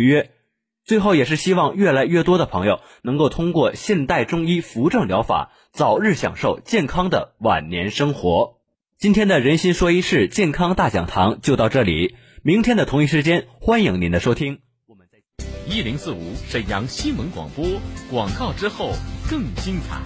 预约。最后也是希望越来越多的朋友能够通过现代中医扶正疗法，早日享受健康的晚年生活。今天的人心说一事健康大讲堂就到这里，明天的同一时间欢迎您的收听。我们在一零四五沈阳新闻广播广告之后更精彩。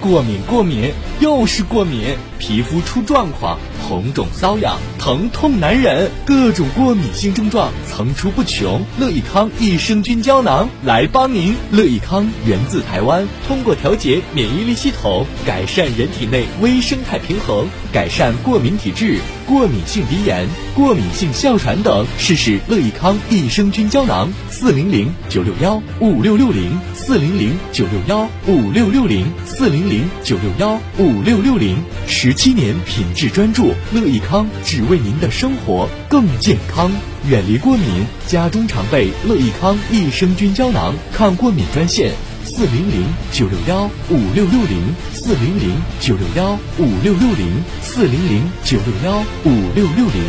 过敏，过敏，又是过敏，皮肤出状况，红肿瘙痒，疼痛难忍，各种过敏性症状层出不穷。乐益康益生菌胶囊来帮您。乐益康源自台湾，通过调节免疫力系统，改善人体内微生态平衡，改善过敏体质、过敏性鼻炎、过敏性哮喘等。试试乐益康益生菌胶囊，四零零九六幺五六六零，四零零九六幺五六六零，四零。零九六幺五六六零，十七年品质专注，乐益康只为您的生活更健康，远离过敏，家中常备乐益康益生菌胶囊，抗过敏专线四零零九六幺五六六零，四零零九六幺五六六零，四零零九六幺五六六零，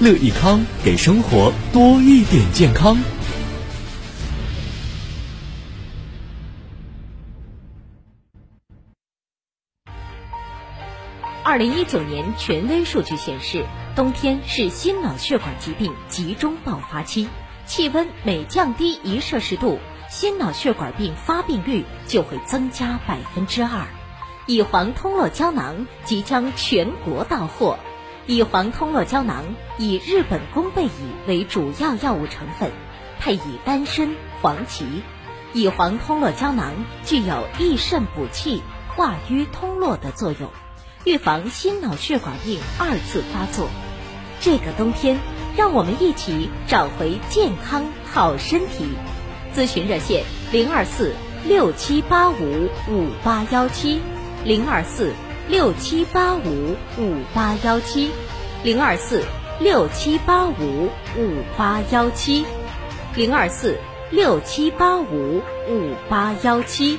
乐益康给生活多一点健康。二零一九年权威数据显示，冬天是心脑血管疾病集中爆发期，气温每降低一摄氏度，心脑血管病发病率就会增加百分之二。乙黄通络胶囊即将全国到货。乙黄通络胶囊以日本宫贝乙为主要药物成分，配以丹参、黄芪。乙黄通络胶囊具有益肾补气、化瘀通络的作用。预防心脑血管病二次发作。这个冬天，让我们一起找回健康好身体。咨询热线：零二四六七八五五八幺七，零二四六七八五五八幺七，零二四六七八五五八幺七，零二四六七八五五八幺七。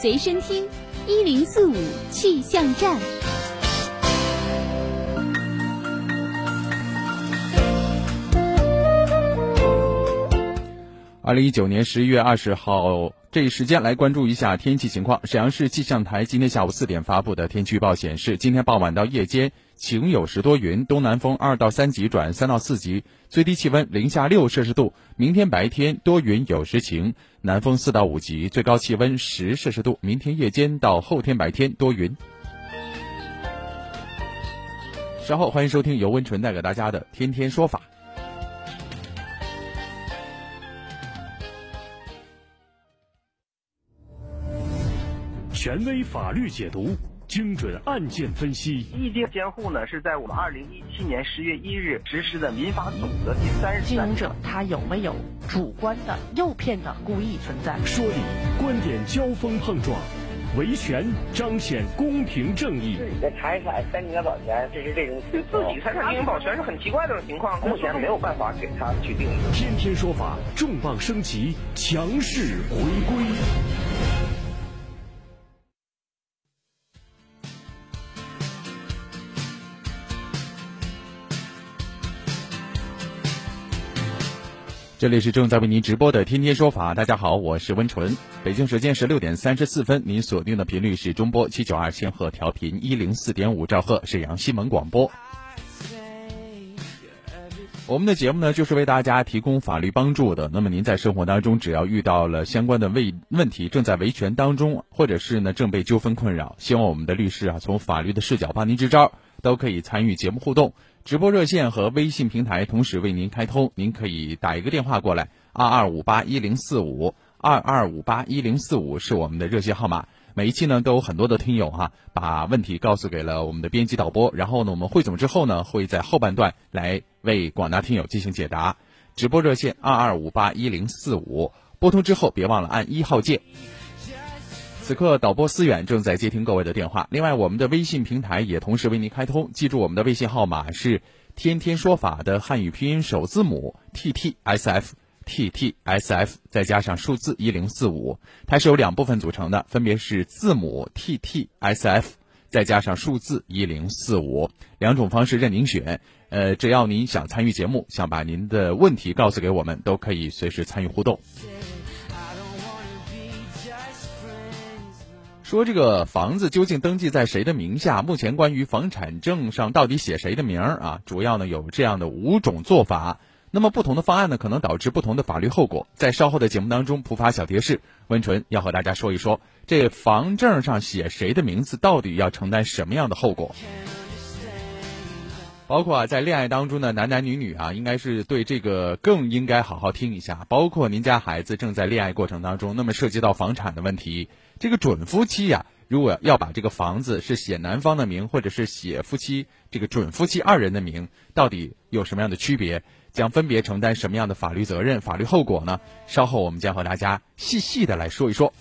随身听，一零四五气象站。二零一九年十一月二十号这一时间来关注一下天气情况。沈阳市气象台今天下午四点发布的天气预报显示，今天傍晚到夜间晴有时多云，东南风二到三级转三到四级，最低气温零下六摄氏度。明天白天多云有时晴。南风四到五级，最高气温十摄氏度。明天夜间到后天白天多云。稍后欢迎收听由温纯带给大家的《天天说法》，权威法律解读。精准案件分析，意见监护呢是在我们二零一七年十月一日实施的民法总则第三十三经营者他有没有主观的诱骗的故意存在？说理，观点交锋碰撞，维权彰显公平正义。自己的财产三年保全，这是这种对自己财产进行保全是很奇怪的情况，目前没有办法给他去定义。天天说法，重磅升级，强势回归。这里是正在为您直播的《天天说法》，大家好，我是温纯。北京时间十六点三十四分，您锁定的频率是中波七九二千赫调频一零四点五兆赫，沈阳新闻广播。我们的节目呢，就是为大家提供法律帮助的。那么您在生活当中，只要遇到了相关的问问题，正在维权当中，或者是呢正被纠纷困扰，希望我们的律师啊，从法律的视角帮您支招，都可以参与节目互动。直播热线和微信平台同时为您开通，您可以打一个电话过来，二二五八一零四五，二二五八一零四五是我们的热线号码。每一期呢都有很多的听友哈，把问题告诉给了我们的编辑导播，然后呢我们汇总之后呢，会在后半段来为广大听友进行解答。直播热线二二五八一零四五，拨通之后别忘了按一号键。此刻导播思远正在接听各位的电话，另外我们的微信平台也同时为您开通，记住我们的微信号码是“天天说法”的汉语拼音首字母 t t s f t t s f，再加上数字一零四五，它是由两部分组成的，分别是字母 t t s f，再加上数字一零四五，两种方式任您选。呃，只要您想参与节目，想把您的问题告诉给我们，都可以随时参与互动。说这个房子究竟登记在谁的名下？目前关于房产证上到底写谁的名儿啊？主要呢有这样的五种做法。那么不同的方案呢，可能导致不同的法律后果。在稍后的节目当中，普法小贴士，温纯要和大家说一说，这房证上写谁的名字，到底要承担什么样的后果？包括啊，在恋爱当中的男男女女啊，应该是对这个更应该好好听一下。包括您家孩子正在恋爱过程当中，那么涉及到房产的问题，这个准夫妻呀，如果要把这个房子是写男方的名，或者是写夫妻这个准夫妻二人的名，到底有什么样的区别？将分别承担什么样的法律责任、法律后果呢？稍后我们将和大家细细的来说一说。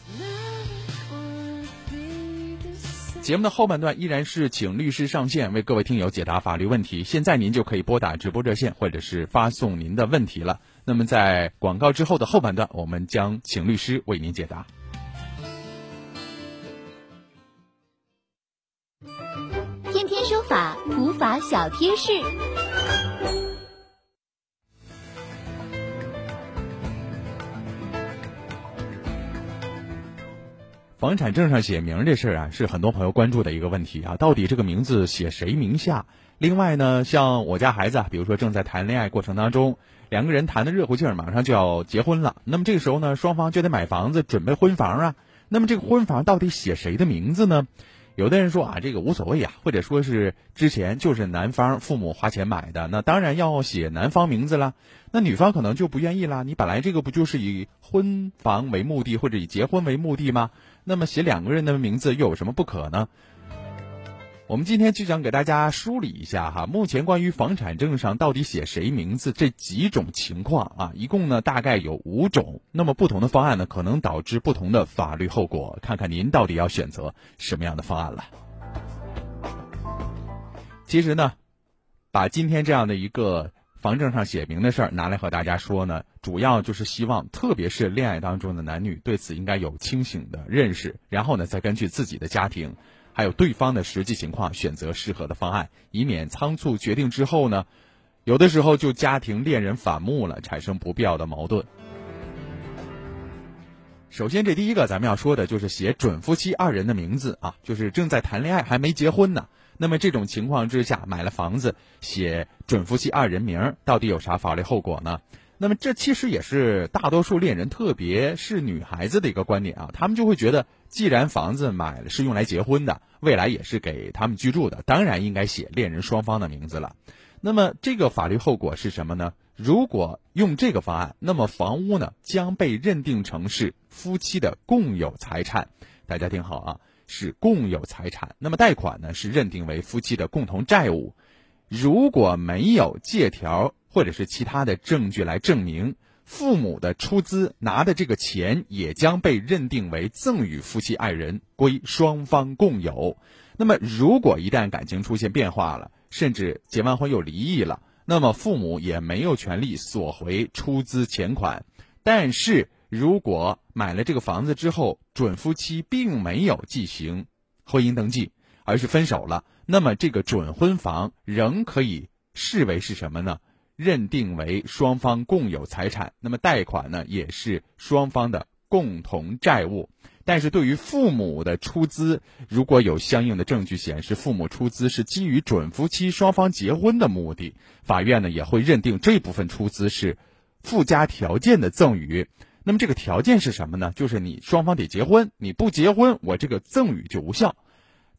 节目的后半段依然是请律师上线为各位听友解答法律问题。现在您就可以拨打直播热线，或者是发送您的问题了。那么在广告之后的后半段，我们将请律师为您解答。法，小贴士。房产证上写名这事儿啊，是很多朋友关注的一个问题啊。到底这个名字写谁名下？另外呢，像我家孩子，比如说正在谈恋爱过程当中，两个人谈的热乎劲儿，马上就要结婚了。那么这个时候呢，双方就得买房子，准备婚房啊。那么这个婚房到底写谁的名字呢？有的人说啊，这个无所谓啊，或者说是之前就是男方父母花钱买的，那当然要写男方名字了。那女方可能就不愿意了。你本来这个不就是以婚房为目的，或者以结婚为目的吗？那么写两个人的名字又有什么不可呢？我们今天就想给大家梳理一下哈，目前关于房产证上到底写谁名字这几种情况啊，一共呢大概有五种。那么不同的方案呢，可能导致不同的法律后果，看看您到底要选择什么样的方案了。其实呢，把今天这样的一个。房证上写明的事儿拿来和大家说呢，主要就是希望，特别是恋爱当中的男女对此应该有清醒的认识，然后呢，再根据自己的家庭，还有对方的实际情况选择适合的方案，以免仓促决定之后呢，有的时候就家庭恋人反目了，产生不必要的矛盾。首先，这第一个咱们要说的就是写准夫妻二人的名字啊，就是正在谈恋爱还没结婚呢。那么这种情况之下，买了房子写准夫妻二人名，到底有啥法律后果呢？那么这其实也是大多数恋人，特别是女孩子的一个观点啊。他们就会觉得，既然房子买了是用来结婚的，未来也是给他们居住的，当然应该写恋人双方的名字了。那么这个法律后果是什么呢？如果用这个方案，那么房屋呢将被认定成是夫妻的共有财产。大家听好啊。是共有财产，那么贷款呢是认定为夫妻的共同债务。如果没有借条或者是其他的证据来证明，父母的出资拿的这个钱也将被认定为赠与夫妻二人，归双方共有。那么，如果一旦感情出现变化了，甚至结完婚又离异了，那么父母也没有权利索回出资钱款。但是，如果买了这个房子之后，准夫妻并没有进行婚姻登记，而是分手了，那么这个准婚房仍可以视为是什么呢？认定为双方共有财产，那么贷款呢也是双方的共同债务。但是对于父母的出资，如果有相应的证据显示父母出资是基于准夫妻双方结婚的目的，法院呢也会认定这部分出资是附加条件的赠与。那么这个条件是什么呢？就是你双方得结婚，你不结婚，我这个赠与就无效。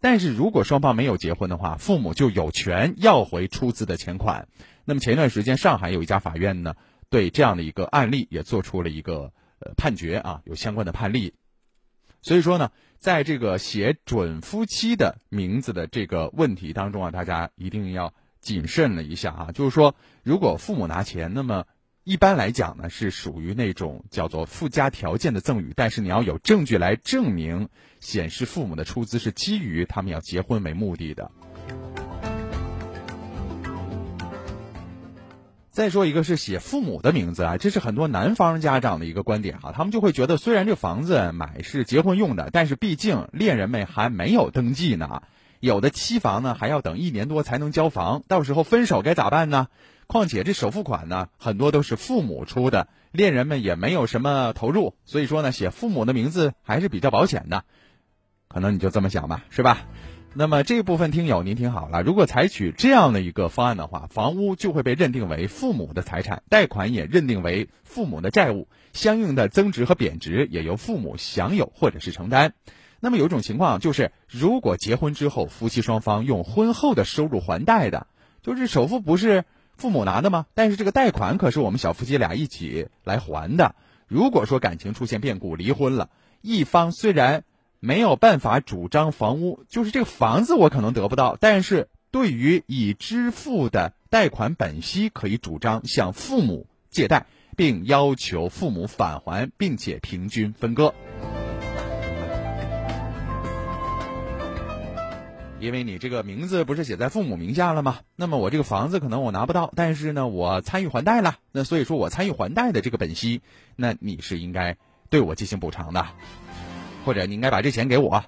但是如果双方没有结婚的话，父母就有权要回出资的钱款。那么前段时间，上海有一家法院呢，对这样的一个案例也做出了一个呃判决啊，有相关的判例。所以说呢，在这个写准夫妻的名字的这个问题当中啊，大家一定要谨慎了一下啊。就是说，如果父母拿钱，那么一般来讲呢，是属于那种叫做附加条件的赠与，但是你要有证据来证明，显示父母的出资是基于他们要结婚为目的的。再说一个是写父母的名字啊，这是很多男方家长的一个观点哈，他们就会觉得虽然这房子买是结婚用的，但是毕竟恋人们还没有登记呢，有的期房呢还要等一年多才能交房，到时候分手该咋办呢？况且这首付款呢很多都是父母出的，恋人们也没有什么投入，所以说呢写父母的名字还是比较保险的，可能你就这么想吧，是吧？那么这部分听友您听好了，如果采取这样的一个方案的话，房屋就会被认定为父母的财产，贷款也认定为父母的债务，相应的增值和贬值也由父母享有或者是承担。那么有一种情况就是，如果结婚之后夫妻双方用婚后的收入还贷的，就是首付不是父母拿的吗？但是这个贷款可是我们小夫妻俩一起来还的。如果说感情出现变故离婚了，一方虽然。没有办法主张房屋，就是这个房子我可能得不到，但是对于已支付的贷款本息，可以主张向父母借贷，并要求父母返还，并且平均分割。因为你这个名字不是写在父母名下了吗？那么我这个房子可能我拿不到，但是呢，我参与还贷了，那所以说我参与还贷的这个本息，那你是应该对我进行补偿的。或者你应该把这钱给我。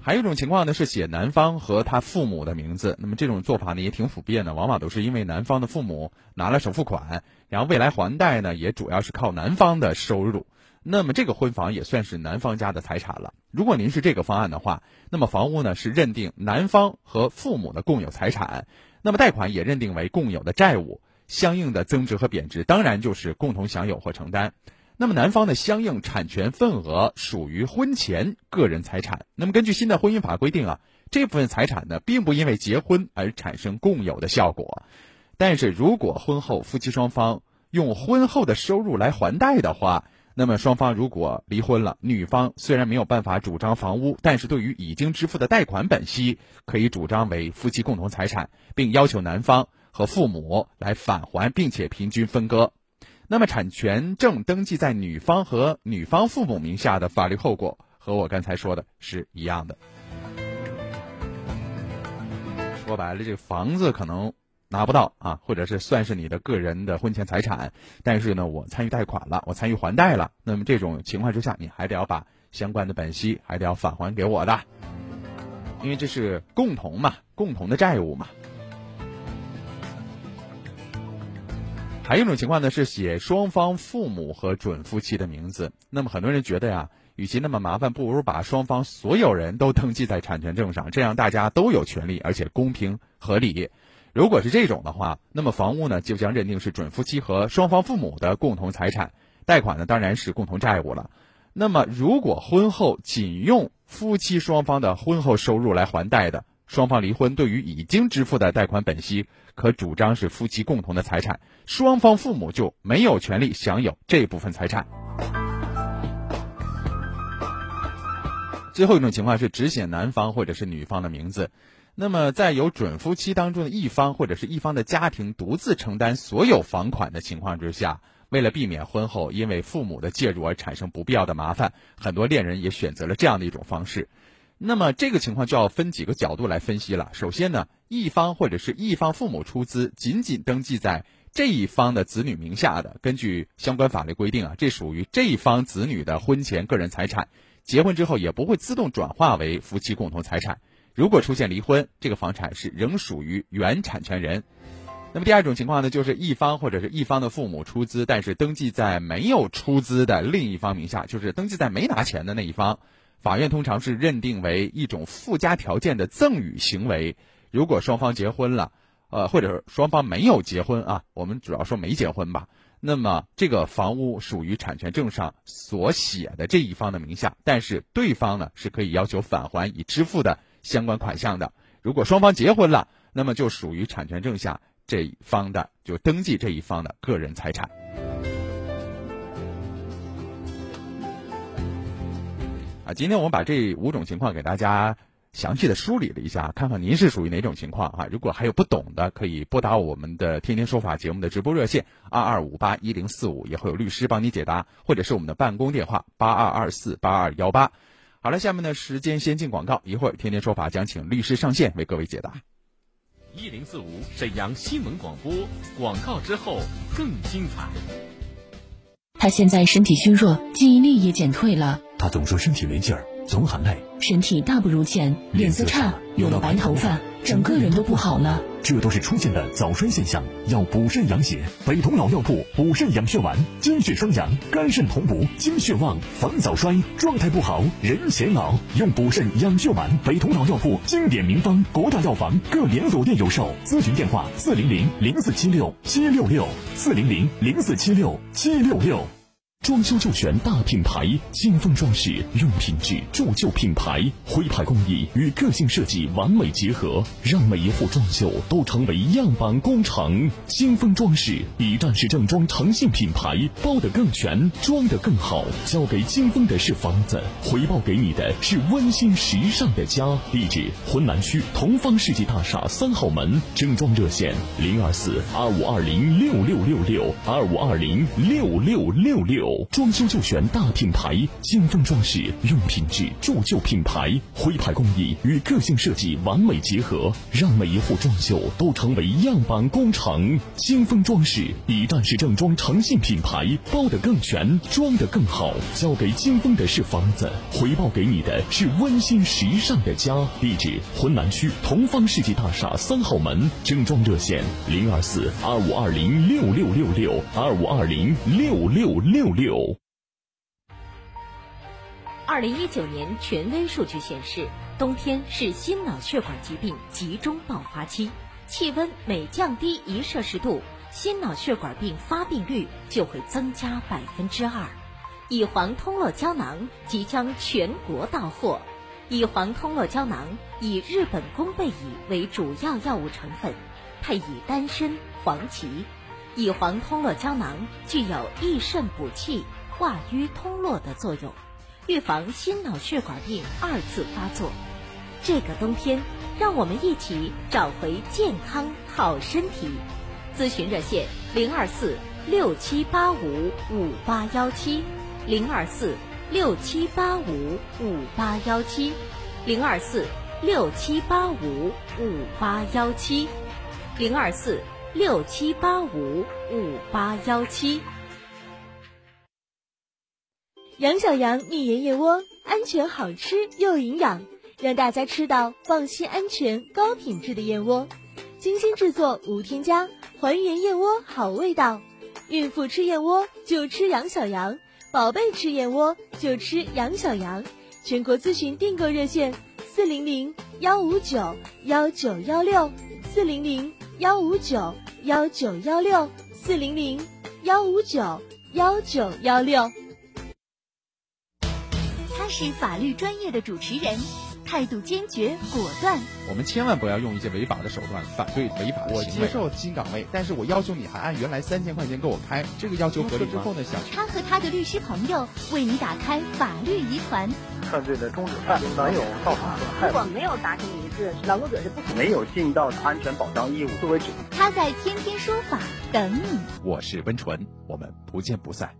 还有一种情况呢，是写男方和他父母的名字。那么这种做法呢，也挺普遍的，往往都是因为男方的父母拿了首付款，然后未来还贷呢，也主要是靠男方的收入。那么这个婚房也算是男方家的财产了。如果您是这个方案的话，那么房屋呢是认定男方和父母的共有财产，那么贷款也认定为共有的债务，相应的增值和贬值当然就是共同享有或承担。那么男方的相应产权份额属于婚前个人财产。那么根据新的婚姻法规定啊，这部分财产呢，并不因为结婚而产生共有的效果。但是如果婚后夫妻双方用婚后的收入来还贷的话，那么双方如果离婚了，女方虽然没有办法主张房屋，但是对于已经支付的贷款本息，可以主张为夫妻共同财产，并要求男方和父母来返还，并且平均分割。那么，产权证登记在女方和女方父母名下的法律后果，和我刚才说的是一样的。说白了，这个房子可能拿不到啊，或者是算是你的个人的婚前财产，但是呢，我参与贷款了，我参与还贷了。那么这种情况之下，你还得要把相关的本息还得要返还给我的，因为这是共同嘛，共同的债务嘛。还有一种情况呢，是写双方父母和准夫妻的名字。那么很多人觉得呀，与其那么麻烦，不如把双方所有人都登记在产权证上，这样大家都有权利，而且公平合理。如果是这种的话，那么房屋呢就将认定是准夫妻和双方父母的共同财产，贷款呢当然是共同债务了。那么如果婚后仅用夫妻双方的婚后收入来还贷的，双方离婚，对于已经支付的贷款本息。可主张是夫妻共同的财产，双方父母就没有权利享有这部分财产。最后一种情况是只写男方或者是女方的名字，那么在有准夫妻当中的一方或者是一方的家庭独自承担所有房款的情况之下，为了避免婚后因为父母的介入而产生不必要的麻烦，很多恋人也选择了这样的一种方式。那么这个情况就要分几个角度来分析了。首先呢，一方或者是一方父母出资，仅仅登记在这一方的子女名下的，根据相关法律规定啊，这属于这一方子女的婚前个人财产，结婚之后也不会自动转化为夫妻共同财产。如果出现离婚，这个房产是仍属于原产权人。那么第二种情况呢，就是一方或者是一方的父母出资，但是登记在没有出资的另一方名下，就是登记在没拿钱的那一方。法院通常是认定为一种附加条件的赠与行为。如果双方结婚了，呃，或者双方没有结婚啊，我们主要说没结婚吧。那么这个房屋属于产权证上所写的这一方的名下，但是对方呢是可以要求返还已支付的相关款项的。如果双方结婚了，那么就属于产权证下这一方的，就登记这一方的个人财产。啊，今天我们把这五种情况给大家详细的梳理了一下，看看您是属于哪种情况啊？如果还有不懂的，可以拨打我们的《天天说法》节目的直播热线二二五八一零四五，也会有律师帮你解答，或者是我们的办公电话八二二四八二幺八。好了，下面的时间先进广告，一会儿《天天说法》将请律师上线为各位解答。一零四五沈阳新闻广播，广告之后更精彩。他现在身体虚弱，记忆力也减退了。他总说身体没劲儿，总喊累，身体大不如前，脸色差，有了白头发，整个人都不好了。这都是出现的早衰现象，要补肾养血。北同老药铺补肾养血丸，精血双阳，肝肾同补，精血旺，防早衰。状态不好，人显老，用补肾养血丸。北同老药铺经典名方，国大药房各连锁店有售。咨询电话：四零零零四七六七六六，四零零零四七六七六六。装修就选大品牌金丰装饰，用品质铸就品牌，徽派工艺与个性设计完美结合，让每一户装修都成为样板工程。金丰装饰一站式正装诚信品牌，包得更全，装得更好。交给金丰的是房子，回报给你的是温馨时尚的家。地址：浑南区同方世纪大厦三号门。正装热线：零二四二五二零六六六六二五二零六六六六。装修就选大品牌金丰装饰，用品质铸就品牌，徽派工艺与个性设计完美结合，让每一户装修都成为样板工程。金丰装饰一站式正装诚信品牌，包得更全，装得更好。交给金丰的是房子，回报给你的是温馨时尚的家。地址：浑南区同方世纪大厦三号门。正装热线：零二四二五二零六六六六二五二零六六六六。二零一九年权威数据显示，冬天是心脑血管疾病集中爆发期，气温每降低一摄氏度，心脑血管病发病率就会增加百分之二。乙黄通络胶囊即将全国到货。乙黄通络胶囊以日本宫贝乙为主要药物成分，配以丹参、黄芪。乙黄通络胶囊具有益肾补气、化瘀通络的作用。预防心脑血管病二次发作。这个冬天，让我们一起找回健康好身体。咨询热线：零二四六七八五五八幺七，零二四六七八五五八幺七，零二四六七八五五八幺七，零二四六七八五五八幺七。杨小羊蜜盐燕窝，安全好吃又营养，让大家吃到放心、安全、高品质的燕窝。精心制作，无添加，还原燕窝好味道。孕妇吃燕窝就吃杨小羊，宝贝吃燕窝就吃杨小羊。全国咨询订购热线：四零零幺五九幺九幺六，四零零幺五九幺九幺六，四零零幺五九幺九幺六。他是法律专业的主持人，态度坚决果断。我们千万不要用一些违法的手段反对违法的我行为。接受新岗位，但是我要求你还按原来三千块钱给我开，这个要求合理之后呢，想他和他的律师朋友为你打开法律疑团。犯罪的终止犯没有造成损害，如果没有达成一致，劳动者是不可没有尽到安全保障义务作为主。他在天天说法等你。我是温纯，我们不见不散。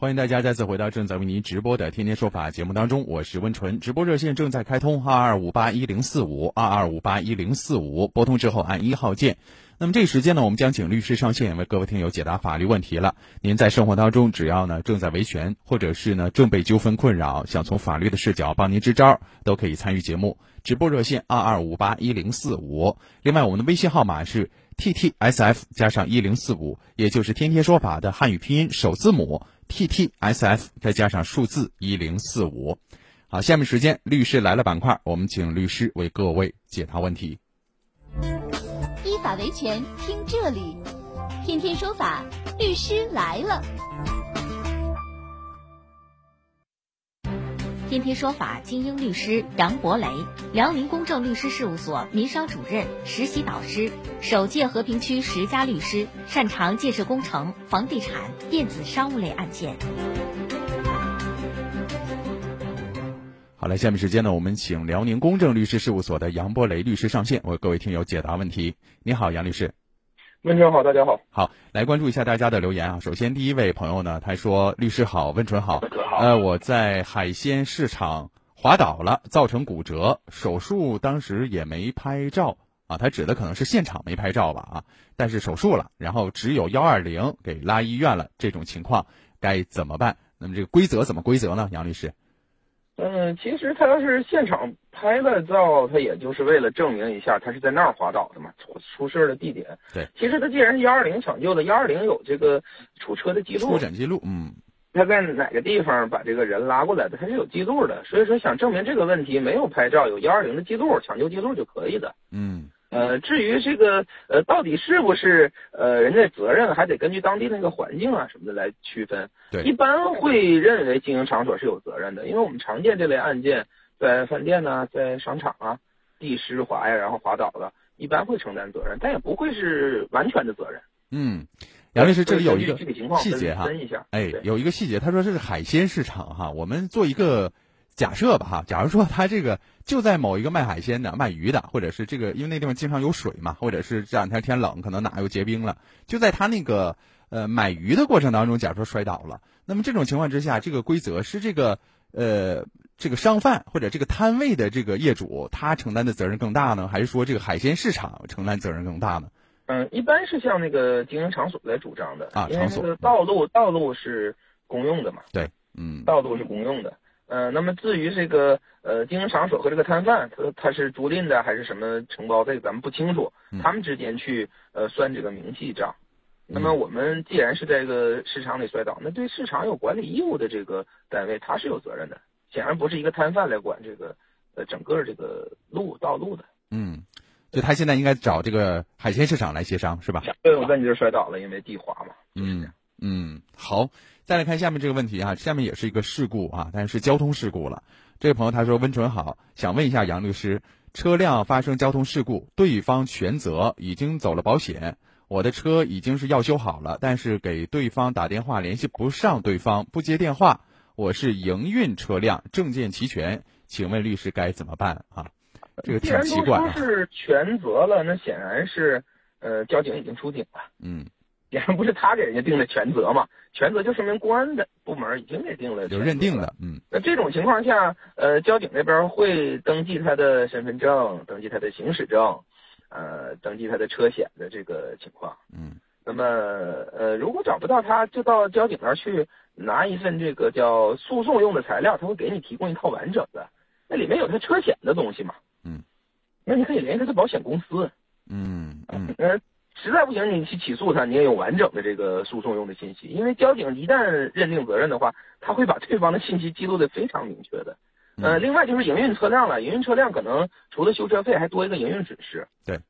欢迎大家再次回到正在为您直播的《天天说法》节目当中，我是温纯。直播热线正在开通，二二五八一零四五，二二五八一零四五，拨通之后按一号键。那么这个时间呢，我们将请律师上线为各位听友解答法律问题了。您在生活当中，只要呢正在维权，或者是呢正被纠纷困扰，想从法律的视角帮您支招，都可以参与节目。直播热线二二五八一零四五，另外我们的微信号码是 T T S F 加上一零四五，也就是天天说法的汉语拼音首字母。T T S F 再加上数字一零四五，好，下面时间律师来了板块，我们请律师为各位解答问题。依法维权，听这里，天天说法，律师来了。天天说法精英律师杨博雷，辽宁公正律师事务所民商主任、实习导师，首届和平区十佳律师，擅长建设工程、房地产、电子商务类案件。好嘞，下面时间呢，我们请辽宁公正律师事务所的杨博雷律师上线，为各位听友解答问题。你好，杨律师。温春好，大家好。好，来关注一下大家的留言啊。首先，第一位朋友呢，他说：“律师好，温纯好。呃，我在海鲜市场滑倒了，造成骨折，手术当时也没拍照啊。他指的可能是现场没拍照吧啊。但是手术了，然后只有幺二零给拉医院了，这种情况该怎么办？那么这个规则怎么规则呢？杨律师？嗯，其实他要是现场拍了照，他也就是为了证明一下他是在那儿滑倒的嘛，出出事的地点。对，其实他既然是幺二零抢救的，幺二零有这个出车的记录，出诊记录，嗯，他在哪个地方把这个人拉过来的，他是有记录的。所以说想证明这个问题，没有拍照，有幺二零的记录，抢救记录就可以的。嗯。呃，至于这个呃，到底是不是呃，人家责任还得根据当地那个环境啊什么的来区分。对，一般会认为经营场所是有责任的，因为我们常见这类案件，在饭店呢，在商场啊，地湿滑呀，然后滑倒了，一般会承担责任，但也不会是完全的责任。嗯，杨律师，这里有一个细节哈，哎，有一个细节，他说这是海鲜市场哈，我们做一个。假设吧哈，假如说他这个就在某一个卖海鲜的、卖鱼的，或者是这个，因为那地方经常有水嘛，或者是这两天天冷，可能哪又结冰了，就在他那个呃买鱼的过程当中，假如说摔倒了，那么这种情况之下，这个规则是这个呃这个商贩或者这个摊位的这个业主他承担的责任更大呢，还是说这个海鲜市场承担责任更大呢？嗯，一般是向那个经营场所来主张的啊，场所道路道路是公用的嘛？对，嗯，道路是公用的。呃，那么至于这个呃经营场所和这个摊贩，他他是租赁的还是什么承包，这个咱们不清楚。他们之间去呃算这个明细账。那么我们既然是在这个市场里摔倒，那对市场有管理义务的这个单位，他是有责任的。显然不是一个摊贩来管这个呃整个这个路道路的。嗯，就他现在应该找这个海鲜市场来协商，是吧？对，我在你这摔倒了，因为地滑嘛。嗯嗯，好。再来看下面这个问题啊，下面也是一个事故啊，但是交通事故了。这位朋友他说：“温纯好，想问一下杨律师，车辆发生交通事故，对方全责，已经走了保险，我的车已经是要修好了，但是给对方打电话联系不上对方，不接电话。我是营运车辆，证件齐全，请问律师该怎么办啊？这个挺奇怪。既然都说是全责了，那显然是呃交警已经出警了。嗯。”也不是他给人家定的全责嘛，全责就说明公安的部门已经给定了，就认定了，嗯。那这种情况下，呃，交警那边会登记他的身份证，登记他的行驶证，呃，登记他的车险的这个情况，嗯。那么，呃，如果找不到他，就到交警那儿去拿一份这个叫诉讼用的材料，他会给你提供一套完整的，那里面有他车险的东西嘛，嗯。那你可以联系他的保险公司，嗯嗯。实在不行，你去起诉他，你也有完整的这个诉讼用的信息。因为交警一旦认定责任的话，他会把对方的信息记录的非常明确的。呃，另外就是营运车辆了，营运车辆可能除了修车费，还多一个营运损失。对，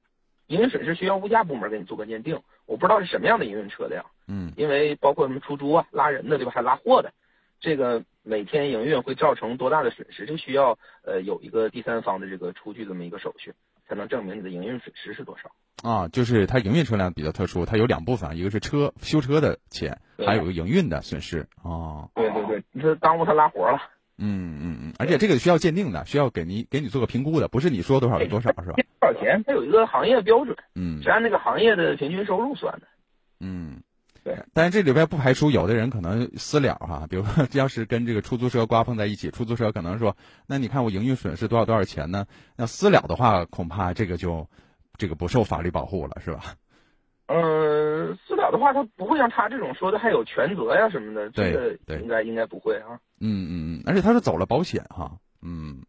营运损失需要物价部门给你做个鉴定，我不知道是什么样的营运车辆。嗯，因为包括什么出租啊、拉人的，对吧？还拉货的，这个每天营运会造成多大的损失，就需要呃有一个第三方的这个出具这么一个手续，才能证明你的营运损失是多少。啊，就是它营运车辆比较特殊，它有两部分，一个是车修车的钱，还有个营运的损失。哦，对对对，你说耽误他拉活了。嗯嗯嗯，而且这个需要鉴定的，需要给你给你做个评估的，不是你说多少就多少，是吧？多少钱？它有一个行业标准，嗯，是按那个行业的平均收入算的。嗯，对。但是这里边不排除有的人可能私了哈，比如说 要是跟这个出租车刮碰在一起，出租车可能说，那你看我营运损失多少多少钱呢？那私了的话，恐怕这个就。这个不受法律保护了，是吧？呃，私了的话，他不会像他这种说的还有全责呀什么的，这个应该应该不会啊。嗯嗯嗯，而且他是走了保险哈，嗯，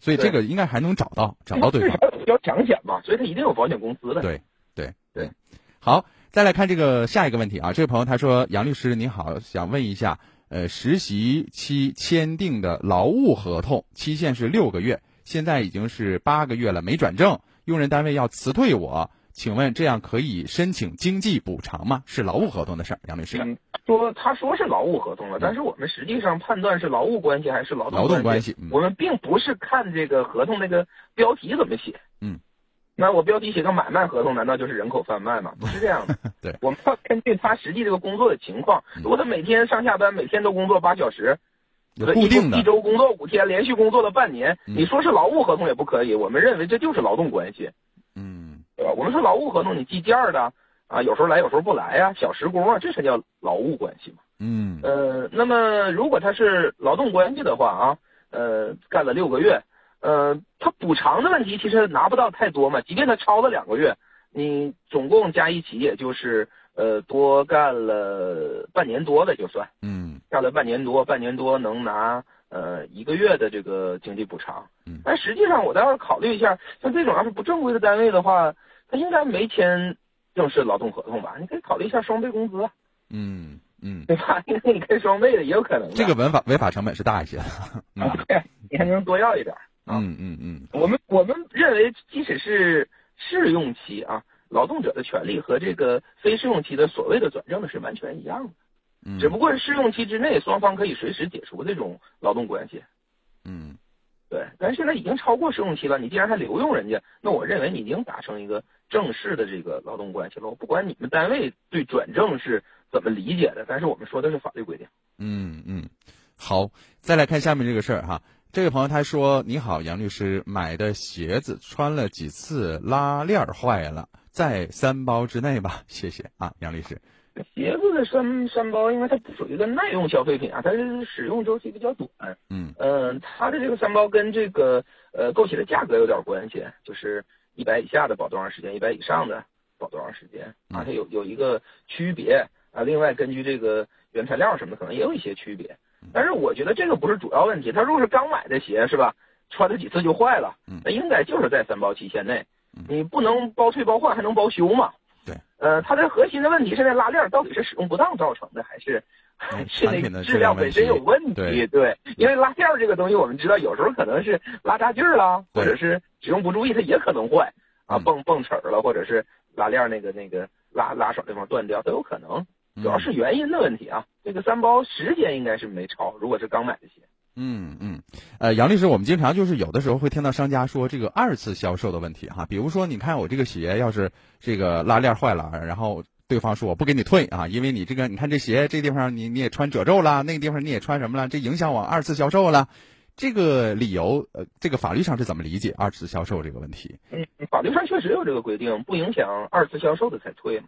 所以这个应该还能找到找到对方。要强险嘛，所以他一定有保险公司的。对对对，好，再来看这个下一个问题啊，这位朋友他说：“杨律师你好，想问一下，呃，实习期签订的劳务合同期限是六个月，现在已经是八个月了，没转正。”用人单位要辞退我，请问这样可以申请经济补偿吗？是劳务合同的事儿，杨律师。说他说是劳务合同了，但是我们实际上判断是劳务关系还是劳动劳动关系。我们并不是看这个合同那个标题怎么写。嗯，那我标题写个买卖合同，难道就是人口贩卖吗？不是这样的。对，我们要根据他实际这个工作的情况，如果他每天上下班，每天都工作八小时，固定的一周工作五天，连续工作了半年，嗯你说是劳务合同也不可以。我们认为这就是劳动关系，嗯，对吧？我们说劳务合同，你计件儿的啊，有时候来，有时候不来呀、小时工啊，这才叫劳务关系嘛。嗯呃，那么如果他是劳动关系的话啊，呃，干了六个月，呃，他补偿的问题其实拿不到太多嘛，即便他超了两个月，你总共加一起也就是呃多干了半年多的就算，嗯干了半年多，半年多能拿呃一个月的这个经济补偿。嗯但实际上我倒是考虑一下，像这种要是不正规的单位的话，他应该没签正式劳动合同吧？你可以考虑一下双倍工资，嗯嗯，对吧？因 为你可以双倍的也有可能。这个违法违法成本是大一些的。嗯对，你还能多要一点。嗯嗯嗯，我们我们认为，即使是试用期啊，劳动者的权利和这个非试用期的所谓的转正的是完全一样的，嗯只不过是试用期之内双方可以随时解除这种劳动关系。嗯对，但是现在已经超过试用期了，你既然还留用人家，那我认为你已经达成一个正式的这个劳动关系了。我不管你们单位对转正是怎么理解的，但是我们说的是法律规定。嗯嗯，好，再来看下面这个事儿哈。这位朋友他说：“你好，杨律师，买的鞋子穿了几次拉链儿坏了，在三包之内吧？谢谢啊，杨律师。鞋子的三三包，因为它不属于一个耐用消费品啊，它是使用周期比较短。嗯嗯、它的这个三包跟这个呃购鞋的价格有点关系，就是一百以下的保多长时间，一百以上的保多长时间啊，它有有一个区别啊。另外，根据这个原材料什么的，可能也有一些区别。但是我觉得这个不是主要问题，他如果是刚买的鞋是吧，穿了几次就坏了，那应该就是在三包期限内，你不能包退包换，还能包修嘛？对，呃，它的核心的问题是在拉链到底是使用不当造成的，还是还 是那质量本身有问题？对对，因为拉链这个东西我们知道，有时候可能是拉扎劲儿啦，或者是使用不注意，它也可能坏。啊，蹦蹦齿儿了，或者是拉链那个那个拉拉手地方断掉都有可能，主要是原因的问题啊。这个三包时间应该是没超，如果是刚买的鞋。嗯嗯，呃，杨律师，我们经常就是有的时候会听到商家说这个二次销售的问题哈，比如说你看我这个鞋要是这个拉链坏了，然后对方说我不给你退啊，因为你这个你看这鞋这地方你你也穿褶皱了，那个地方你也穿什么了，这影响我二次销售了。这个理由，呃，这个法律上是怎么理解二次销售这个问题？嗯，法律上确实有这个规定，不影响二次销售的才退嘛。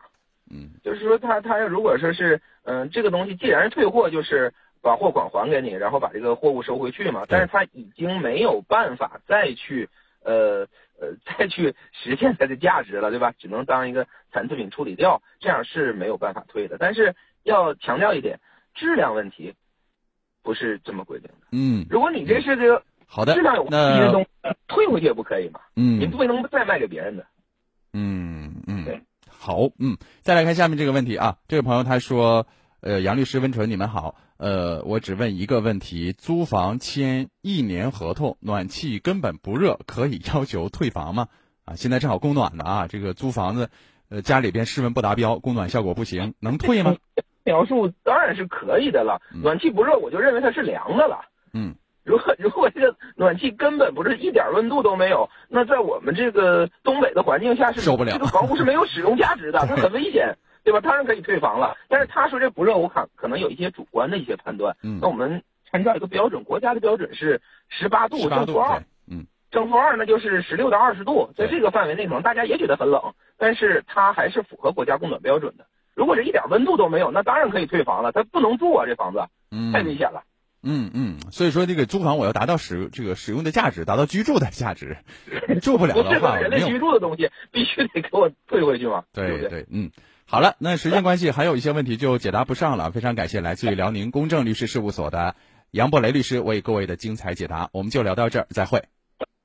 嗯，就是说他他如果说是嗯、呃这个东西既然是退货，就是把货款还给你，然后把这个货物收回去嘛。但是他已经没有办法再去呃呃再去实现它的价值了，对吧？只能当一个残次品处理掉，这样是没有办法退的。但是要强调一点，质量问题不是这么规定的。嗯，如果你这是这个好的质量有问题的东西，退回去也不可以嘛。嗯你不能再卖给别人的。嗯嗯，好，嗯，再来看下面这个问题啊，这位朋友他说，呃，杨律师温纯，你们好，呃，我只问一个问题，租房签一年合同，暖气根本不热，可以要求退房吗？啊，现在正好供暖的啊，这个租房子，呃，家里边室温不达标，供暖效果不行，能退吗？描述当然是可以的了，暖气不热，我就认为它是凉的了。嗯，如果如果这个暖气根本不是一点温度都没有，那在我们这个东北的环境下是受不了这个房屋是没有使用价值的，它很危险，对吧？当然可以退房了。但是他说这不热，我看可能有一些主观的一些判断。嗯那我们参照一个标准，国家的标准是十八度18度正负二，嗯，正负二那就是十六到二十度，在这个范围内可能大家也觉得很冷，但是它还是符合国家供暖标准的。如果是一点温度都没有，那当然可以退房了，它不能住啊，这房子嗯太危险了。嗯嗯嗯，所以说这个租房我要达到使这个使用的价值，达到居住的价值，住不了不的话，人类居住的东西，必须得给我退回去嘛。对不对？对，嗯，好了，那时间关系，还有一些问题就解答不上了。非常感谢来自于辽宁公正律师事务所的杨博雷律师为各位的精彩解答。我们就聊到这儿，再会。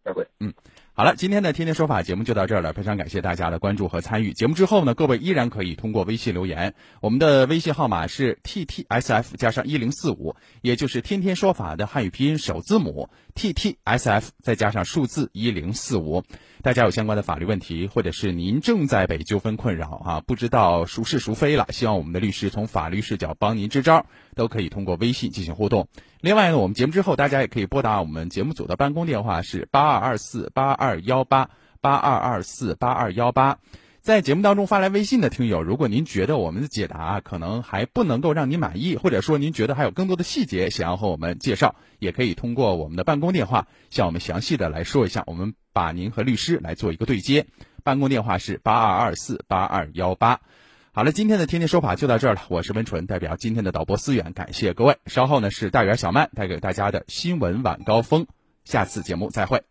再会。嗯，好了，今天的天天说法节目就到这儿了，非常感谢大家的关注和参与。节目之后呢，各位依然可以通过微信留言，我们的微信号码是 t t s f 加上一零四五，也就是天天说法的汉语拼音首字母 t t s f 再加上数字一零四五。大家有相关的法律问题，或者是您正在被纠纷困扰啊，不知道孰是孰非了，希望我们的律师从法律视角帮您支招，都可以通过微信进行互动。另外呢，我们节目之后，大家也可以拨打我们节目组的办公电话是八二二四八二幺八八二二四八二幺八。在节目当中发来微信的听友，如果您觉得我们的解答可能还不能够让您满意，或者说您觉得还有更多的细节想要和我们介绍，也可以通过我们的办公电话向我们详细的来说一下，我们把您和律师来做一个对接。办公电话是八二二四八二幺八。好了，今天的天天说法就到这儿了，我是温纯，代表今天的导播思远，感谢各位。稍后呢是大圆小曼带给大家的新闻晚高峰，下次节目再会。